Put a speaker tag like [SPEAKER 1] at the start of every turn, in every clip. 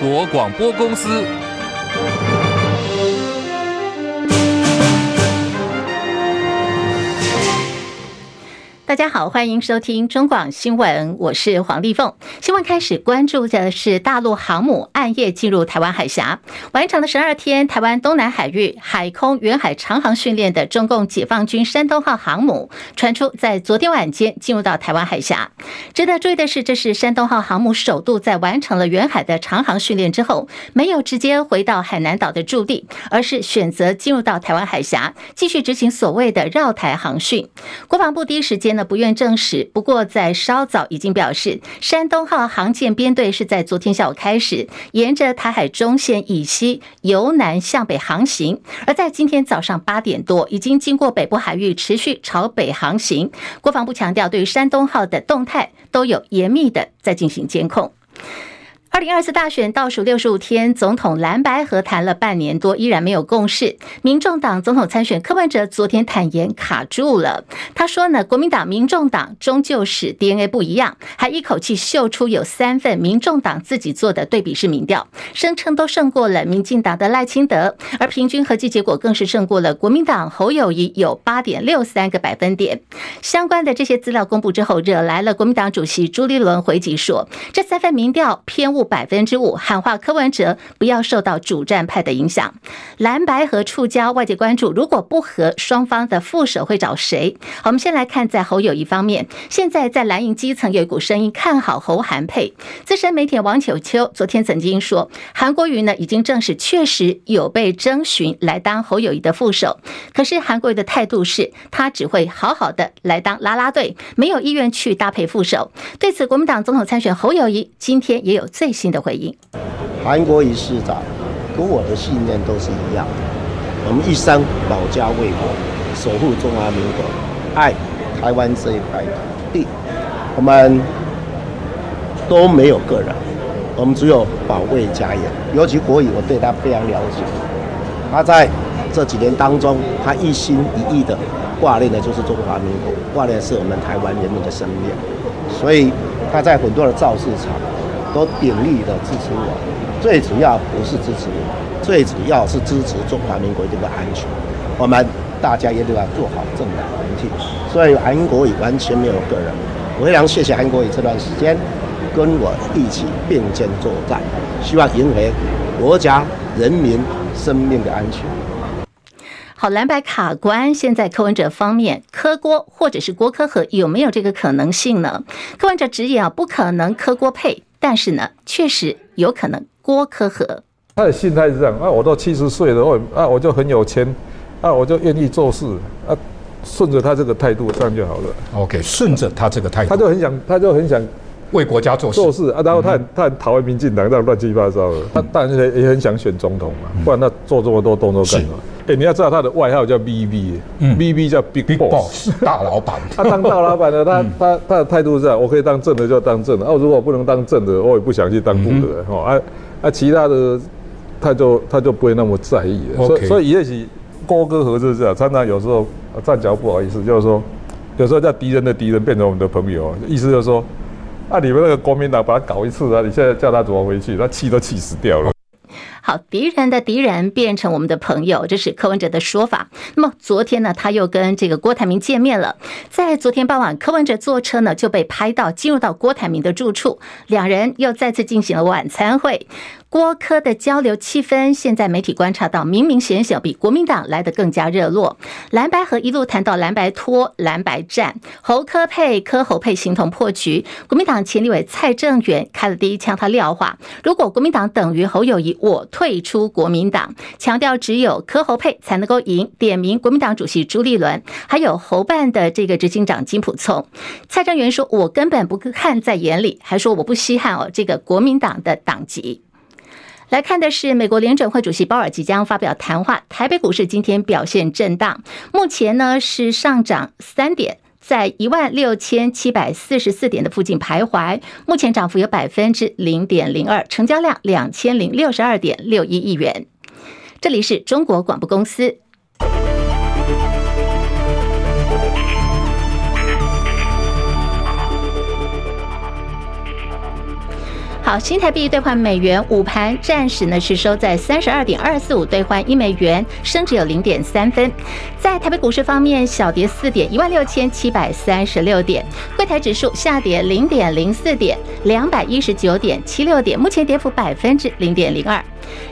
[SPEAKER 1] 国广播公司。
[SPEAKER 2] 大家好，欢迎收听中广新闻，我是黄丽凤。新闻开始关注的是大陆航母暗夜进入台湾海峡，完成了十二天台湾东南海域海空远海长航训练的中共解放军山东号航母，传出在昨天晚间进入到台湾海峡。值得注意的是，这是山东号航母首度在完成了远海的长航训练之后，没有直接回到海南岛的驻地，而是选择进入到台湾海峡，继续执行所谓的绕台航训。国防部第一时间不愿证实，不过在稍早已经表示，山东号航舰编队是在昨天下午开始，沿着台海中线以西由南向北航行，而在今天早上八点多，已经经过北部海域，持续朝北航行。国防部强调，对山东号的动态都有严密的在进行监控。二零二四大选倒数六十五天，总统蓝白和谈了半年多，依然没有共识。民众党总统参选柯文哲昨天坦言卡住了。他说呢，国民党、民众党终究是 DNA 不一样，还一口气秀出有三份民众党自己做的对比式民调，声称都胜过了民进党的赖清德，而平均合计结果更是胜过了国民党侯友谊有八点六三个百分点。相关的这些资料公布之后，惹来了国民党主席朱立伦回击说，这三份民调偏误。百分之五喊话柯文哲不要受到主战派的影响，蓝白和触礁，外界关注如果不和双方的副手会找谁？好，我们先来看在侯友谊方面，现在在蓝营基层有一股声音看好侯韩配。资深媒体王秋秋昨天曾经说，韩国瑜呢已经证实确实有被征询来当侯友谊的副手，可是韩国瑜的态度是他只会好好的来当啦啦队，没有意愿去搭配副手。对此，国民党总统参选侯友谊今天也有最新的回应，
[SPEAKER 3] 韩国瑜市长跟我的信念都是一样的，我们一生保家卫国，守护中华民国，爱台湾这一块土地，我们都没有个人，我们只有保卫家园。尤其国语，我对他非常了解，他在这几年当中，他一心一意的挂念的就是中华民国，挂念是我们台湾人民的生命，所以他在很多的造势场。都鼎力的支持我，最主要不是支持我，最主要是支持中华民国这个安全。我们大家也都要做好政党轮替，所以韩国瑜完全没有个人。我非常谢谢韩国瑜这段时间跟我一起并肩作战，希望赢回国家人民生命的安全。
[SPEAKER 2] 好，蓝白卡关，现在柯文哲方面，柯郭或者是郭柯和有没有这个可能性呢？柯文哲直言啊，不可能柯郭配。但是呢，确实有可能郭柯和。
[SPEAKER 4] 他的心态是这样啊，我都七十岁了，我啊我就很有钱，啊我就愿意做事啊，顺着他这个态度这样就好了。
[SPEAKER 5] OK，顺着他这个态度，
[SPEAKER 4] 他就很想，他就很想
[SPEAKER 5] 为国家做事
[SPEAKER 4] 做事啊。然后他很、嗯、他很讨厌民进党这样乱七八糟的，嗯、他当然也很想选总统嘛，嗯、不然他做这么多动作干嘛？哎，你要知道他的外号叫 BB，BB 叫 Big Boss，
[SPEAKER 5] 大老板。
[SPEAKER 4] 他 当大老板的，他他他的态度是这样：我可以当正的就当正的，哦，如果不能当正的，我也不想去当副的。哦，啊啊，其他的他就他就不会那么在意。所以所以也许郭柯合是这样，常常有时候站脚不好意思，就是说有时候叫敌人的敌人变成我们的朋友，意思就是说啊，你们那个国民党把他搞一次啊，你现在叫他怎么回去？他气都气死掉了。
[SPEAKER 2] 敌人的敌人变成我们的朋友，这是柯文哲的说法。那么昨天呢，他又跟这个郭台铭见面了。在昨天傍晚，柯文哲坐车呢就被拍到进入到郭台铭的住处，两人又再次进行了晚餐会。郭柯的交流气氛，现在媒体观察到，明明显显比国民党来得更加热络。蓝白合一路谈到蓝白拖、蓝白战，侯柯配、柯侯配形同破局。国民党前立委蔡正元开了第一枪，他撂话：如果国民党等于侯友谊，我退出国民党。强调只有柯侯配才能够赢，点名国民党主席朱立伦，还有侯办的这个执行长金溥聪。蔡正元说：“我根本不看在眼里，还说我不稀罕哦，这个国民党的党籍。”来看的是美国联准会主席鲍尔即将发表谈话。台北股市今天表现震荡，目前呢是上涨三点，在一万六千七百四十四点的附近徘徊。目前涨幅有百分之零点零二，成交量两千零六十二点六一亿元。这里是中国广播公司。好，新台币兑换美元，午盘暂时呢是收在三十二点二四五兑换一美元，升值有零点三分。在台北股市方面，小跌四点，一万六千七百三十六点。柜台指数下跌零点零四点，两百一十九点七六点，目前跌幅百分之零点零二。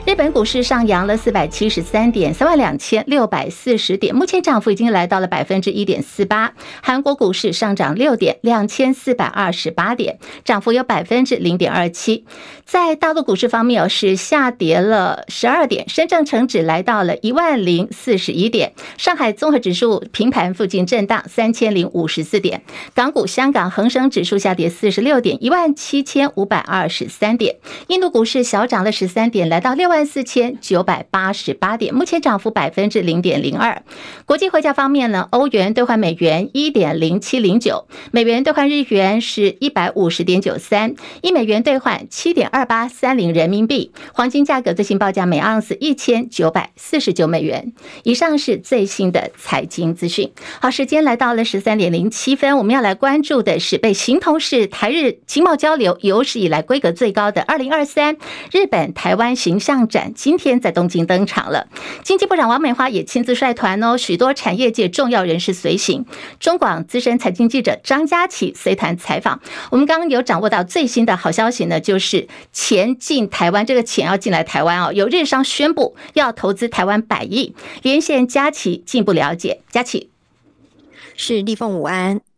[SPEAKER 2] 日本股市上扬了四百七十三点，三万两千六百四十点，目前涨幅已经来到了百分之一点四八。韩国股市上涨六点，两千四百二十八点，涨幅有百分之零点二七。在大陆股市方面，是下跌了十二点，深证成指来到了一万零四十一点，上海综合指数平盘附近震荡三千零五十四点，港股香港恒生指数下跌四十六点，一万七千五百二十三点，印度股市小涨了十三点，来到。六万四千九百八十八点，目前涨幅百分之零点零二。国际汇价方面呢，欧元兑换美元一点零七零九，美元兑换日元是一百五十点九三，一美元兑换七点二八三零人民币。黄金价格最新报价每盎司一千九百四十九美元。以上是最新的财经资讯。好，时间来到了十三点零七分，我们要来关注的是被形同是台日经贸交流有史以来规格最高的二零二三日本台湾形象展今天在东京登场了，经济部长王美花也亲自率团哦，许多产业界重要人士随行。中广资深财经记者张佳琪随团采访。我们刚刚有掌握到最新的好消息呢，就是钱进台湾，这个钱要进来台湾哦，有日商宣布要投资台湾百亿。连线佳琪进一步了解，佳琪
[SPEAKER 1] 是立凤午安。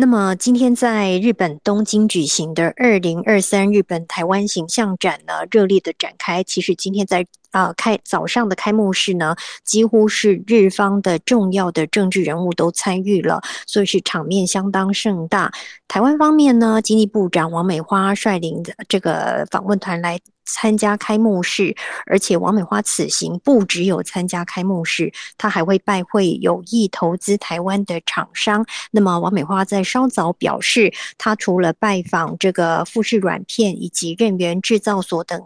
[SPEAKER 1] 那么今天在日本东京举行的二零二三日本台湾形象展呢，热烈的展开。其实今天在啊、开早上的开幕式呢，几乎是日方的重要的政治人物都参与了，所以是场面相当盛大。台湾方面呢，经济部长王美花率领的这个访问团来。参加开幕式，而且王美花此行不只有参加开幕式，她还会拜会有意投资台湾的厂商。那么，王美花在稍早表示，她除了拜访这个富士软片以及任元制造所等。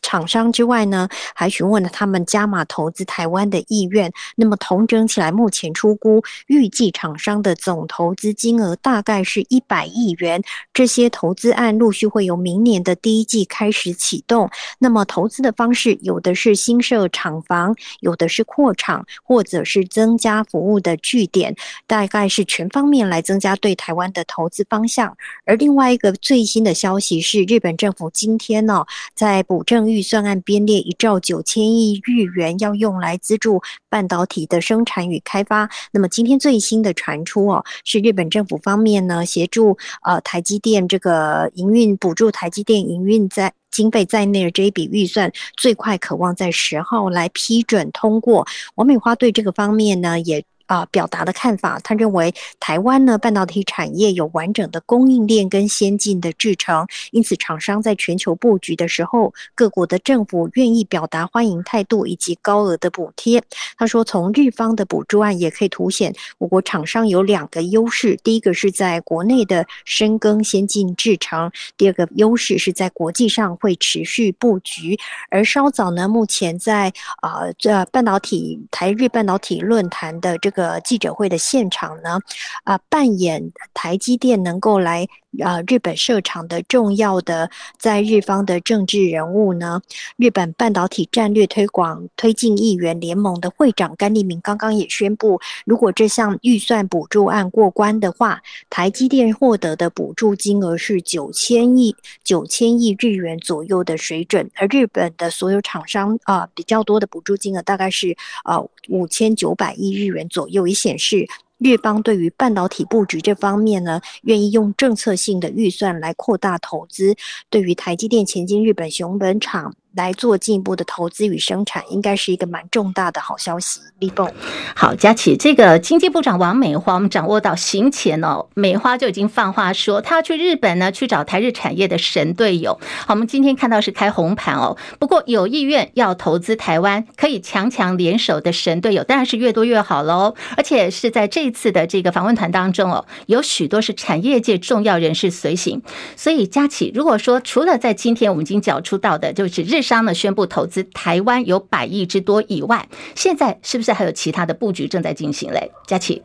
[SPEAKER 1] 厂商之外呢，还询问了他们加码投资台湾的意愿。那么统整起来，目前出估预计厂商的总投资金额大概是一百亿元。这些投资案陆续会由明年的第一季开始启动。那么投资的方式，有的是新设厂房，有的是扩厂，或者是增加服务的据点，大概是全方面来增加对台湾的投资方向。而另外一个最新的消息是，日本政府今天呢、在补正。预算案编列一兆九千亿日元，要用来资助半导体的生产与开发。那么今天最新的传出哦，是日本政府方面呢协助呃台积电这个营运补助台积电营运在经费在内的这一笔预算，最快可望在十号来批准通过。王美花对这个方面呢也。啊，表达的看法，他认为台湾呢半导体产业有完整的供应链跟先进的制程，因此厂商在全球布局的时候，各国的政府愿意表达欢迎态度以及高额的补贴。他说，从日方的补助案也可以凸显我国厂商有两个优势：第一个是在国内的深耕先进制程；第二个优势是在国际上会持续布局。而稍早呢，目前在啊这半导体台日半导体论坛的这。个，记者会的现场呢，啊、扮演台积电能够来。啊，日本设厂的重要的在日方的政治人物呢，日本半导体战略推广推进议员联盟的会长甘利明刚刚也宣布，如果这项预算补助案过关的话，台积电获得的补助金额是九千亿九千亿日元左右的水准，而日本的所有厂商啊，比较多的补助金额大概是啊五千九百亿日元左右，也显示。日方对于半导体布局这方面呢，愿意用政策性的预算来扩大投资。对于台积电前进日本熊本厂。来做进一步的投资与生产，应该是一个蛮重大的好消息。立凤，
[SPEAKER 2] 好，佳琪，这个经济部长王美花，我们掌握到行前哦，美花就已经放话说，他要去日本呢，去找台日产业的神队友。好，我们今天看到是开红盘哦，不过有意愿要投资台湾，可以强强联手的神队友，当然是越多越好喽。而且是在这次的这个访问团当中哦，有许多是产业界重要人士随行。所以，佳琪，如果说除了在今天我们已经缴出到的，就是日商呢宣布投资台湾有百亿之多以外，现在是不是还有其他的布局正在进行嘞？佳琪。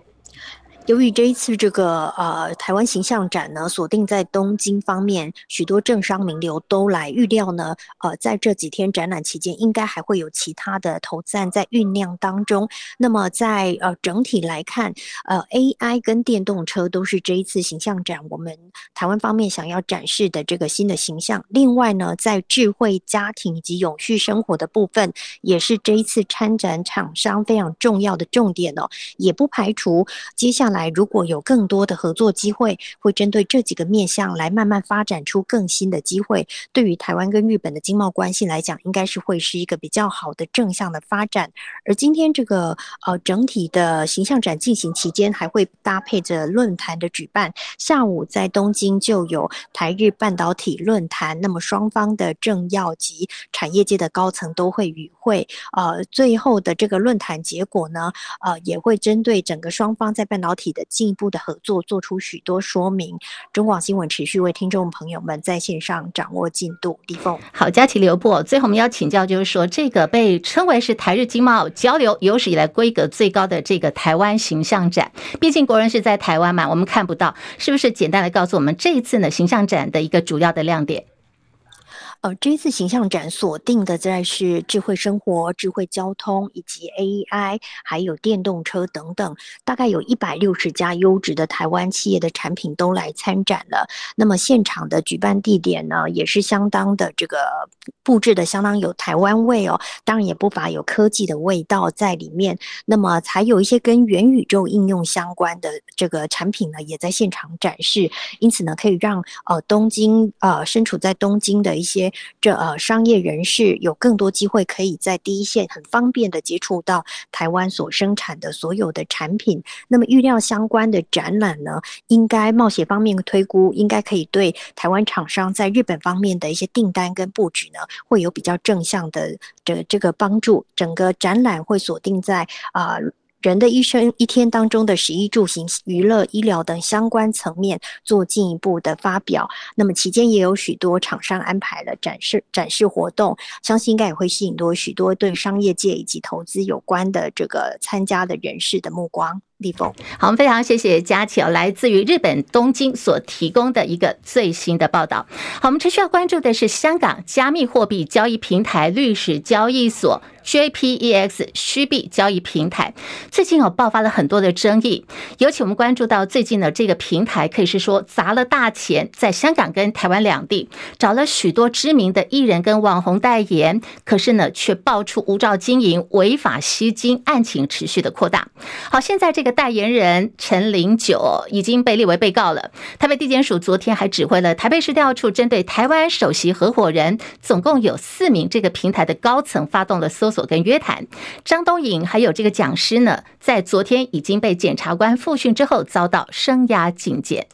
[SPEAKER 1] 由于这一次这个呃台湾形象展呢，锁定在东京方面，许多政商名流都来，预料呢，呃，在这几天展览期间，应该还会有其他的投资案在酝酿当中。那么在呃整体来看，呃，AI 跟电动车都是这一次形象展我们台湾方面想要展示的这个新的形象。另外呢，在智慧家庭以及永续生活的部分，也是这一次参展厂商非常重要的重点哦，也不排除接下来。来，如果有更多的合作机会，会针对这几个面向来慢慢发展出更新的机会。对于台湾跟日本的经贸关系来讲，应该是会是一个比较好的正向的发展。而今天这个呃整体的形象展进行期间，还会搭配着论坛的举办。下午在东京就有台日半导体论坛，那么双方的政要及产业界的高层都会与会。呃，最后的这个论坛结果呢，呃，也会针对整个双方在半导体。的进一步的合作，做出许多说明。中广新闻持续为听众朋友们在线上掌握进度。李凤，
[SPEAKER 2] 好，佳琪留步。最后我们要请教，就是说这个被称为是台日经贸交流有史以来规格最高的这个台湾形象展，毕竟国人是在台湾嘛，我们看不到，是不是？简单的告诉我们这一次呢形象展的一个主要的亮
[SPEAKER 1] 点。这一次形象展锁定的在是智慧生活、智慧交通以及 AI，还有电动车等等，大概有一百六十家优质的台湾企业的产品都来参展了。那么现场的举办地点呢，也是相当的这个布置的相当有台湾味哦，当然也不乏有科技的味道在里面。那么还有一些跟元宇宙应用相关的这个产品呢，也在现场展示。因此呢，可以让呃东京呃身处在东京的一些。这呃，商业人士有更多机会可以在第一线很方便的接触到台湾所生产的所有的产品。那么预料相关的展览呢，应该贸协方面推估，应该可以对台湾厂商在日本方面的一些订单跟布局呢，会有比较正向的这这个帮助。整个展览会锁定在啊。人的一生一天当中的食衣住行、娱乐、医疗等相关层面做进一步的发表。那么期间也有许多厂商安排了展示展示活动，相信应该也会吸引多许多对商业界以及投资有关的这个参加的人士的目光。立峰，
[SPEAKER 2] 好，我们非常谢谢佳琪，来自于日本东京所提供的一个最新的报道。好，我们持续要关注的是香港加密货币交易平台律师交易所 JPEX 虚币交易平台，最近有爆发了很多的争议。尤其我们关注到最近的这个平台，可以是说砸了大钱，在香港跟台湾两地找了许多知名的艺人跟网红代言，可是呢，却爆出无照经营、违法吸金案情持续的扩大。好，现在这个。代言人陈零九已经被列为被告了。台北地检署昨天还指挥了台北市调处，针对台湾首席合伙人，总共有四名这个平台的高层发动了搜索跟约谈。张东颖还有这个讲师呢，在昨天已经被检察官复讯之后，遭到声押警戒。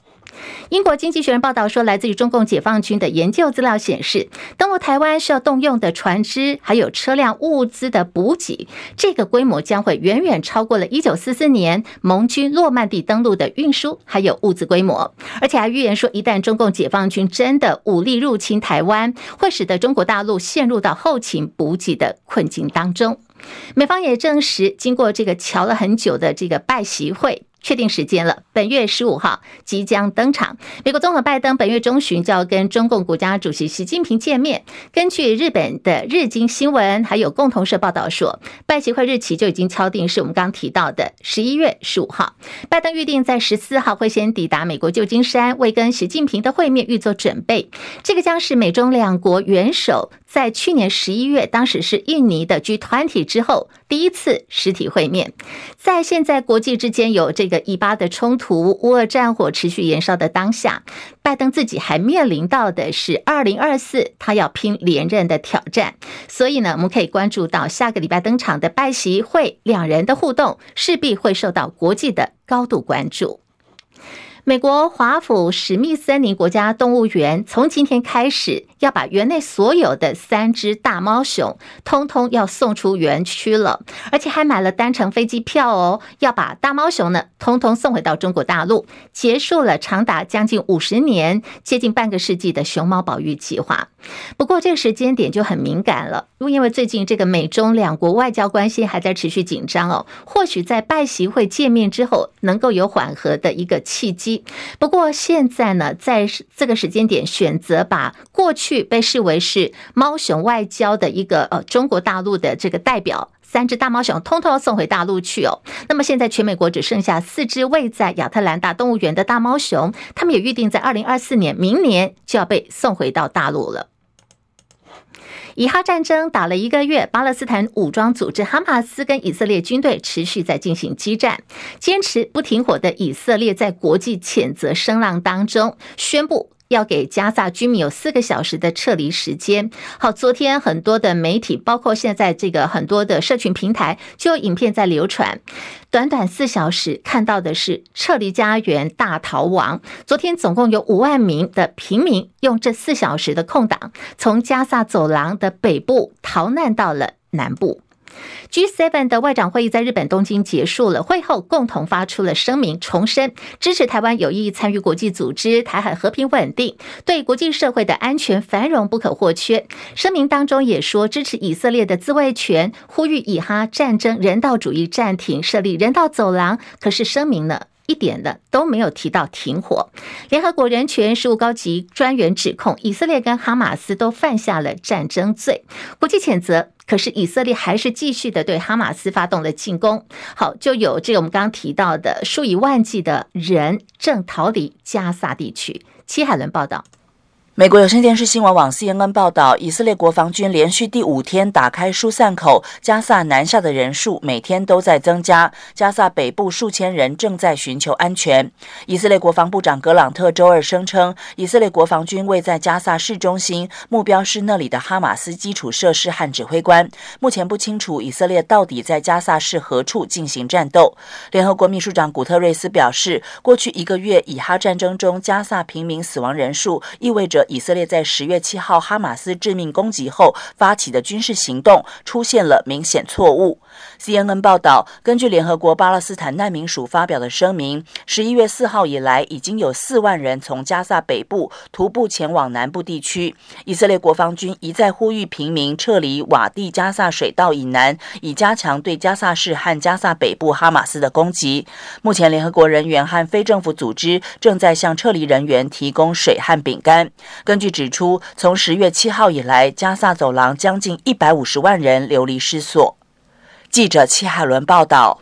[SPEAKER 2] 英国经济学人报道说，来自于中共解放军的研究资料显示，登陆台湾需要动用的船只还有车辆物资的补给，这个规模将会远远超过了1944年盟军诺曼底登陆的运输还有物资规模，而且还预言说，一旦中共解放军真的武力入侵台湾，会使得中国大陆陷入到后勤补给的困境当中。美方也证实，经过这个瞧了很久的这个拜习会。确定时间了，本月十五号即将登场。美国总统拜登本月中旬就要跟中共国家主席习近平见面。根据日本的日经新闻还有共同社报道说，拜习会日期就已经敲定，是我们刚提到的十一月十五号。拜登预定在十四号会先抵达美国旧金山，为跟习近平的会面预做准备。这个将是美中两国元首在去年十一月，当时是印尼的 G 团体之后第一次实体会面。在现在国际之间有这个。以巴的冲突，乌俄战火持续延烧的当下，拜登自己还面临到的是二零二四，他要拼连任的挑战。所以呢，我们可以关注到下个礼拜登场的拜习会，两人的互动势必会受到国际的高度关注。美国华府史密森林国家动物园从今天开始要把园内所有的三只大猫熊通通要送出园区了，而且还买了单程飞机票哦，要把大猫熊呢通通送回到中国大陆，结束了长达将近五十年、接近半个世纪的熊猫保育计划。不过这个时间点就很敏感了，因为最近这个美中两国外交关系还在持续紧张哦，或许在拜习会见面之后能够有缓和的一个契机。不过现在呢，在这个时间点选择把过去被视为是猫熊外交的一个呃中国大陆的这个代表三只大猫熊，通通要送回大陆去哦。那么现在全美国只剩下四只未在亚特兰大动物园的大猫熊，他们也预定在二零二四年明年就要被送回到大陆了。以哈战争打了一个月，巴勒斯坦武装组织哈马斯跟以色列军队持续在进行激战，坚持不停火的以色列在国际谴责声浪当中宣布。要给加萨居民有四个小时的撤离时间。好，昨天很多的媒体，包括现在这个很多的社群平台，就有影片在流传。短短四小时，看到的是撤离家园大逃亡。昨天总共有五万名的平民用这四小时的空档，从加萨走廊的北部逃难到了南部。G7 的外长会议在日本东京结束了，会后共同发出了声明，重申支持台湾有意参与国际组织，台海和平稳定，对国际社会的安全繁荣不可或缺。声明当中也说支持以色列的自卫权，呼吁以哈战争人道主义暂停，设立人道走廊。可是声明呢，一点的都没有提到停火。联合国人权事务高级专员指控以色列跟哈马斯都犯下了战争罪，国际谴责。可是以色列还是继续的对哈马斯发动了进攻。好，就有这个我们刚刚提到的数以万计的人正逃离加萨地区。齐海伦报道。
[SPEAKER 6] 美国有线电视新闻网 CNN 报道，以色列国防军连续第五天打开疏散口，加萨南下的人数每天都在增加。加萨北部数千人正在寻求安全。以色列国防部长格朗特周二声称，以色列国防军位在加萨市中心，目标是那里的哈马斯基础设施和指挥官。目前不清楚以色列到底在加萨市何处进行战斗。联合国秘书长古特瑞斯表示，过去一个月以哈战争中加萨平民死亡人数意味着。以色列在十月七号哈马斯致命攻击后发起的军事行动出现了明显错误。CNN 报道，根据联合国巴勒斯坦难民署发表的声明，十一月四号以来，已经有四万人从加萨北部徒步前往南部地区。以色列国防军一再呼吁平民撤离瓦蒂加萨水道以南，以加强对加萨市和加萨北部哈马斯的攻击。目前，联合国人员和非政府组织正在向撤离人员提供水和饼干。根据指出，从十月七号以来，加萨走廊将近一百五十万人流离失所。记者戚海伦报道。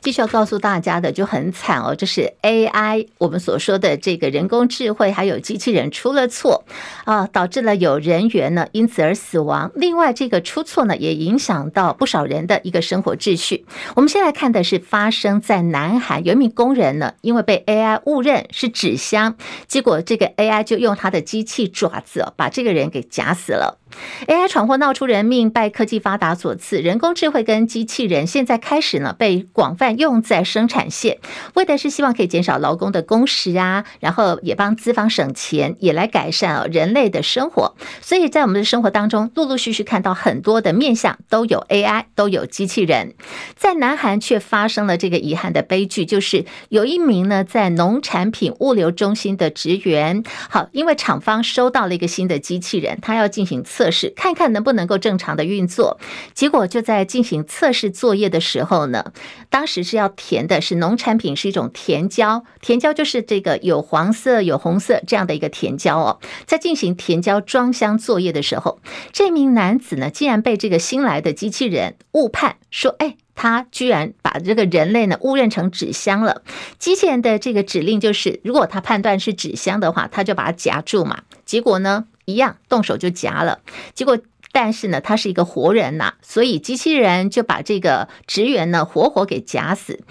[SPEAKER 2] 继续要告诉大家的就很惨哦，这是 AI 我们所说的这个人工智慧，还有机器人出了错啊，导致了有人员呢因此而死亡。另外，这个出错呢也影响到不少人的一个生活秩序。我们先来看的是发生在南韩，有一名工人呢因为被 AI 误认是纸箱，结果这个 AI 就用他的机器爪子哦把这个人给夹死了。AI 闯祸闹出人命，拜科技发达所赐。人工智慧跟机器人现在开始呢被广泛用在生产线，为的是希望可以减少劳工的工时啊，然后也帮资方省钱，也来改善哦人类的生活。所以在我们的生活当中，陆陆续续看到很多的面向都有 AI，都有机器人。在南韩却发生了这个遗憾的悲剧，就是有一名呢在农产品物流中心的职员，好，因为厂方收到了一个新的机器人，他要进行测。测试看看能不能够正常的运作，结果就在进行测试作业的时候呢，当时是要填的是农产品是一种甜椒，甜椒就是这个有黄色有红色这样的一个甜椒哦，在进行甜椒装箱作业的时候，这名男子呢竟然被这个新来的机器人误判，说哎，他居然把这个人类呢误认成纸箱了。机器人的这个指令就是，如果他判断是纸箱的话，他就把它夹住嘛，结果呢？一样动手就夹了，结果但是呢，他是一个活人呐，所以机器人就把这个职员呢活活给夹死。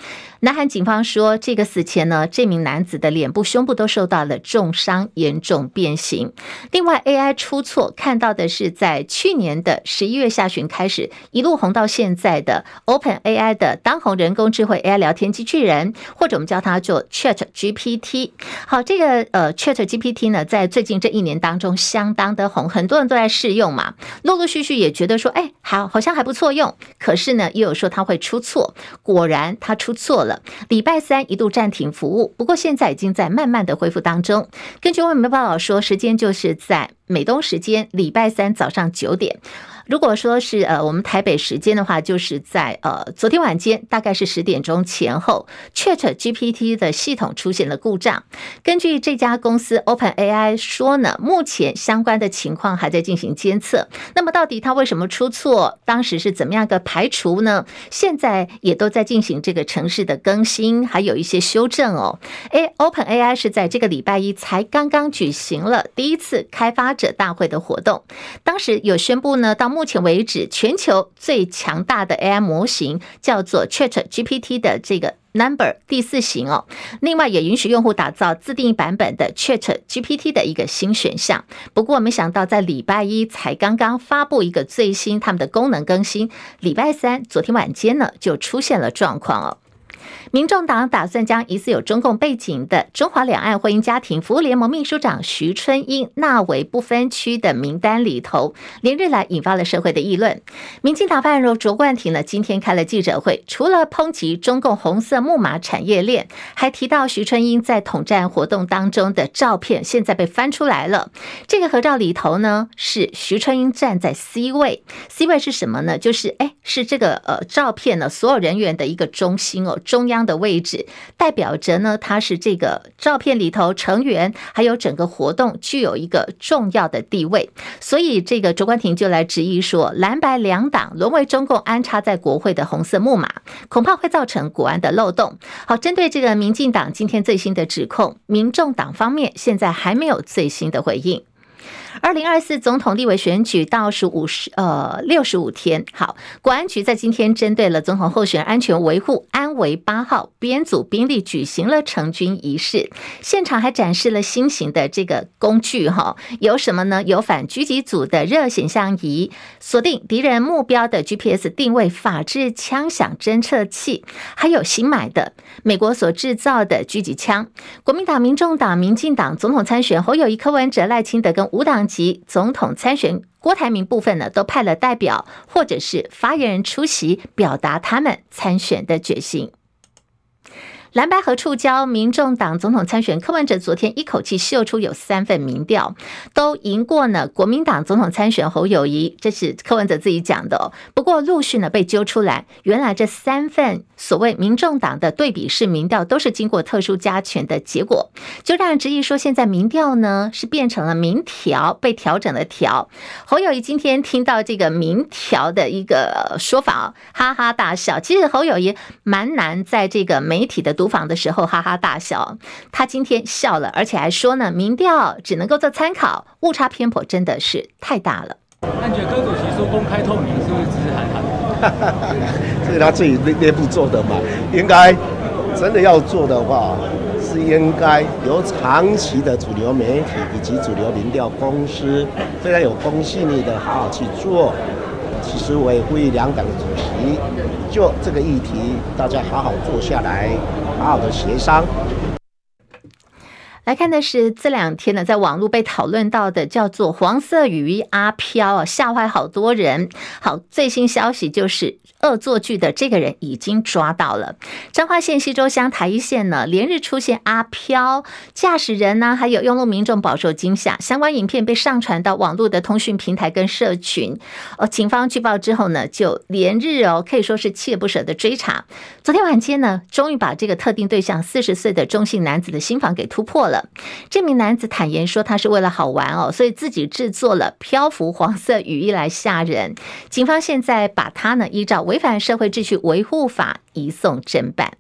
[SPEAKER 2] 南韩警方说，这个死前呢，这名男子的脸部、胸部都受到了重伤，严重变形。另外，AI 出错，看到的是在去年的十一月下旬开始，一路红到现在的 OpenAI 的当红人工智慧 AI 聊天机器人，或者我们叫它做 ChatGPT。好，这个呃 ChatGPT 呢，在最近这一年当中相当的红，很多人都在试用嘛，陆陆续续也觉得说，哎，好，好像还不错用。可是呢，也有说它会出错，果然它出错了。礼拜三一度暂停服务，不过现在已经在慢慢的恢复当中。根据外媒报道说，时间就是在美东时间礼拜三早上九点。如果说是呃我们台北时间的话，就是在呃昨天晚间大概是十点钟前后，ChatGPT 的系统出现了故障。根据这家公司 OpenAI 说呢，目前相关的情况还在进行监测。那么到底它为什么出错？当时是怎么样个排除呢？现在也都在进行这个程式的更新，还有一些修正哦。诶，OpenAI 是在这个礼拜一才刚刚举行了第一次开发者大会的活动，当时有宣布呢到。目前为止，全球最强大的 AI 模型叫做 ChatGPT 的这个 Number 第四型哦。另外，也允许用户打造自定义版本的 ChatGPT 的一个新选项。不过，没想到在礼拜一才刚刚发布一个最新他们的功能更新，礼拜三昨天晚间呢就出现了状况哦。民众党打算将疑似有中共背景的中华两岸婚姻家庭服务联盟秘书长徐春英纳为不分区的名单里头，连日来引发了社会的议论。民进党发言人卓冠廷呢，今天开了记者会，除了抨击中共红色木马产业链，还提到徐春英在统战活动当中的照片，现在被翻出来了。这个合照里头呢，是徐春英站在 C 位，C 位是什么呢？就是哎，是这个呃照片呢，所有人员的一个中心哦，中央。的位置代表着呢，他是这个照片里头成员，还有整个活动具有一个重要的地位，所以这个卓冠廷就来质疑说，蓝白两党沦为中共安插在国会的红色木马，恐怕会造成国安的漏洞。好，针对这个民进党今天最新的指控，民众党方面现在还没有最新的回应。二零二四总统立委选举倒数五十呃六十五天，好，国安局在今天针对了总统候选人安全维护安维八号编组兵力举行了成军仪式，现场还展示了新型的这个工具哈，有什么呢？有反狙击组的热显像仪，锁定敌人目标的 GPS 定位，法制枪响侦测器，还有新买的美国所制造的狙击枪。国民党、民众党、民进党总统参选侯友谊、柯文哲、赖清德跟五党。及总统参选郭台铭部分呢，都派了代表或者是发言人出席，表达他们参选的决心。蓝白合触礁，民众党总统参选柯文哲昨天一口气秀出有三份民调都赢过呢。国民党总统参选侯友谊，这是柯文哲自己讲的哦。不过陆续呢被揪出来，原来这三份所谓民众党的对比式民调都是经过特殊加权的结果，就让人质疑说现在民调呢是变成了民调被调整了调。侯友谊今天听到这个民调的一个说法，哈哈大笑。其实侯友谊蛮难在这个媒体的。读访的时候哈哈大笑，他今天笑了，而且还说呢，民调只能够做参考，误差偏颇真的是太大了。
[SPEAKER 7] 那你觉得柯主席说公开透明是不是只是喊喊？
[SPEAKER 3] 这是他自己内内部做的嘛？应该真的要做的话，是应该由长期的主流媒体以及主流民调公司非常有公信力的，好好去做。其实我也呼吁两党的主席，就这个议题，大家好好坐下来，好的协商。
[SPEAKER 2] 来看的是这两天呢，在网络被讨论到的叫做“黄色雨衣阿飘”啊，吓坏好多人。好，最新消息就是恶作剧的这个人已经抓到了。彰化县溪州乡台一线呢，连日出现阿飘驾驶人呢，还有用路民众饱受惊吓。相关影片被上传到网络的通讯平台跟社群。哦，警方举报之后呢，就连日哦，可以说是锲不舍的追查。昨天晚间呢，终于把这个特定对象四十岁的中性男子的心房给突破了。这名男子坦言说，他是为了好玩哦，所以自己制作了漂浮黄色雨衣来吓人。警方现在把他呢依照违反社会秩序维护法移送侦办。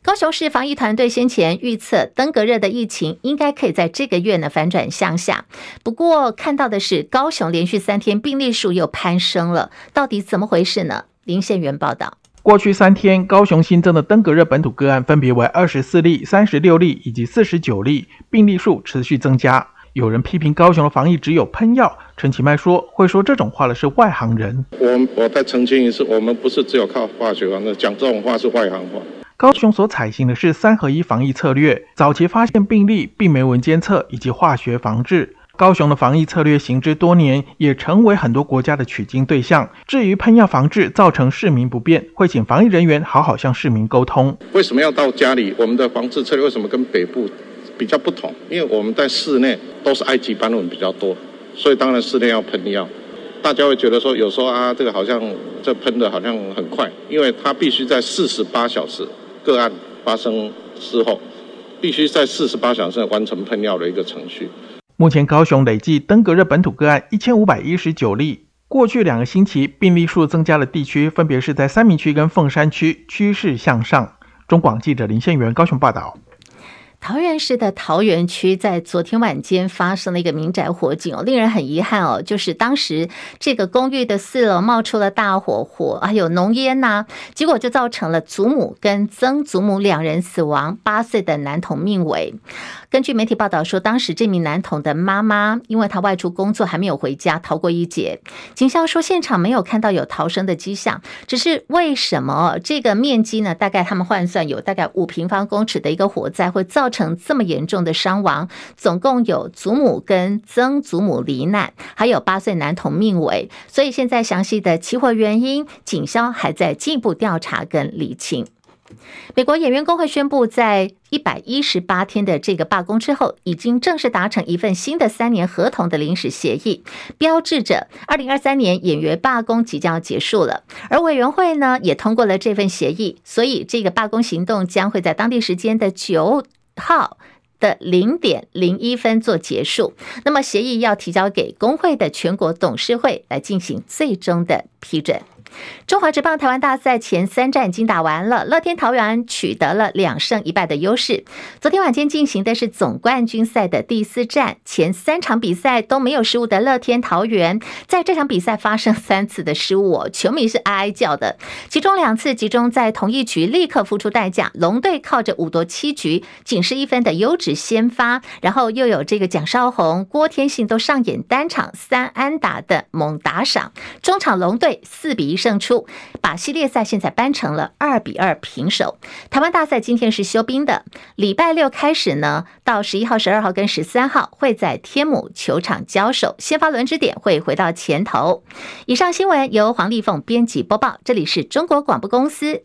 [SPEAKER 2] 高雄市防疫团队先前预测登革热的疫情应该可以在这个月呢反转向下，不过看到的是高雄连续三天病例数又攀升了，到底怎么回事呢？林宪元报道。
[SPEAKER 8] 过去三天，高雄新增的登革热本土个案分别为二十四例、三十六例以及四十九例，病例数持续增加。有人批评高雄的防疫只有喷药，陈其迈说：“会说这种话的是外行人。”
[SPEAKER 9] 我我再澄清一次，我们不是只有靠化学防治讲这种话是外行话。
[SPEAKER 8] 高雄所采行的是三合一防疫策略，早期发现病例，病媒文监测以及化学防治。高雄的防疫策略行之多年，也成为很多国家的取经对象。至于喷药防治造成市民不便，会请防疫人员好好向市民沟通。
[SPEAKER 9] 为什么要到家里？我们的防治策略为什么跟北部比较不同？因为我们在室内都是埃及斑纹比较多，所以当然室内要喷药。大家会觉得说，有时候啊，这个好像这喷的好像很快，因为它必须在四十八小时个案发生之后，必须在四十八小时内完成喷药的一个程序。
[SPEAKER 8] 目前高雄累计登革热本土个案一千五百一十九例，过去两个星期病例数增加的地区分别是在三明区跟凤山区，趋势向上。中广记者林宪元高雄报道。
[SPEAKER 2] 桃园市的桃园区在昨天晚间发生了一个民宅火警哦，令人很遗憾哦，就是当时这个公寓的四楼冒出了大火，火还有浓烟呐，结果就造成了祖母跟曾祖母两人死亡，八岁的男童命危。根据媒体报道说，当时这名男童的妈妈因为他外出工作还没有回家，逃过一劫。警消说现场没有看到有逃生的迹象，只是为什么这个面积呢？大概他们换算有大概五平方公尺的一个火灾会造。造成这么严重的伤亡，总共有祖母跟曾祖母罹难，还有八岁男童命危。所以现在详细的起火原因，警消还在进一步调查跟厘清。美国演员工会宣布，在一百一十八天的这个罢工之后，已经正式达成一份新的三年合同的临时协议，标志着二零二三年演员罢工即将要结束了。而委员会呢，也通过了这份协议，所以这个罢工行动将会在当地时间的九号的零点零一分做结束，那么协议要提交给工会的全国董事会来进行最终的批准。中华职棒台湾大赛前三战已经打完了，乐天桃园取得了两胜一败的优势。昨天晚间进行的是总冠军赛的第四战，前三场比赛都没有失误的乐天桃园，在这场比赛发生三次的失误，球迷是哀哀叫的。其中两次集中在同一局，立刻付出代价。龙队靠着五夺七局仅失一分的优质先发，然后又有这个蒋少宏、郭天信都上演单场三安打的猛打赏，中场龙队四比一胜出，把系列赛现在扳成了二比二平手。台湾大赛今天是休兵的，礼拜六开始呢，到十一号、十二号跟十三号会在天母球场交手，先发轮值点会回到前头。以上新闻由黄丽凤编辑播报，这里是中国广播公司。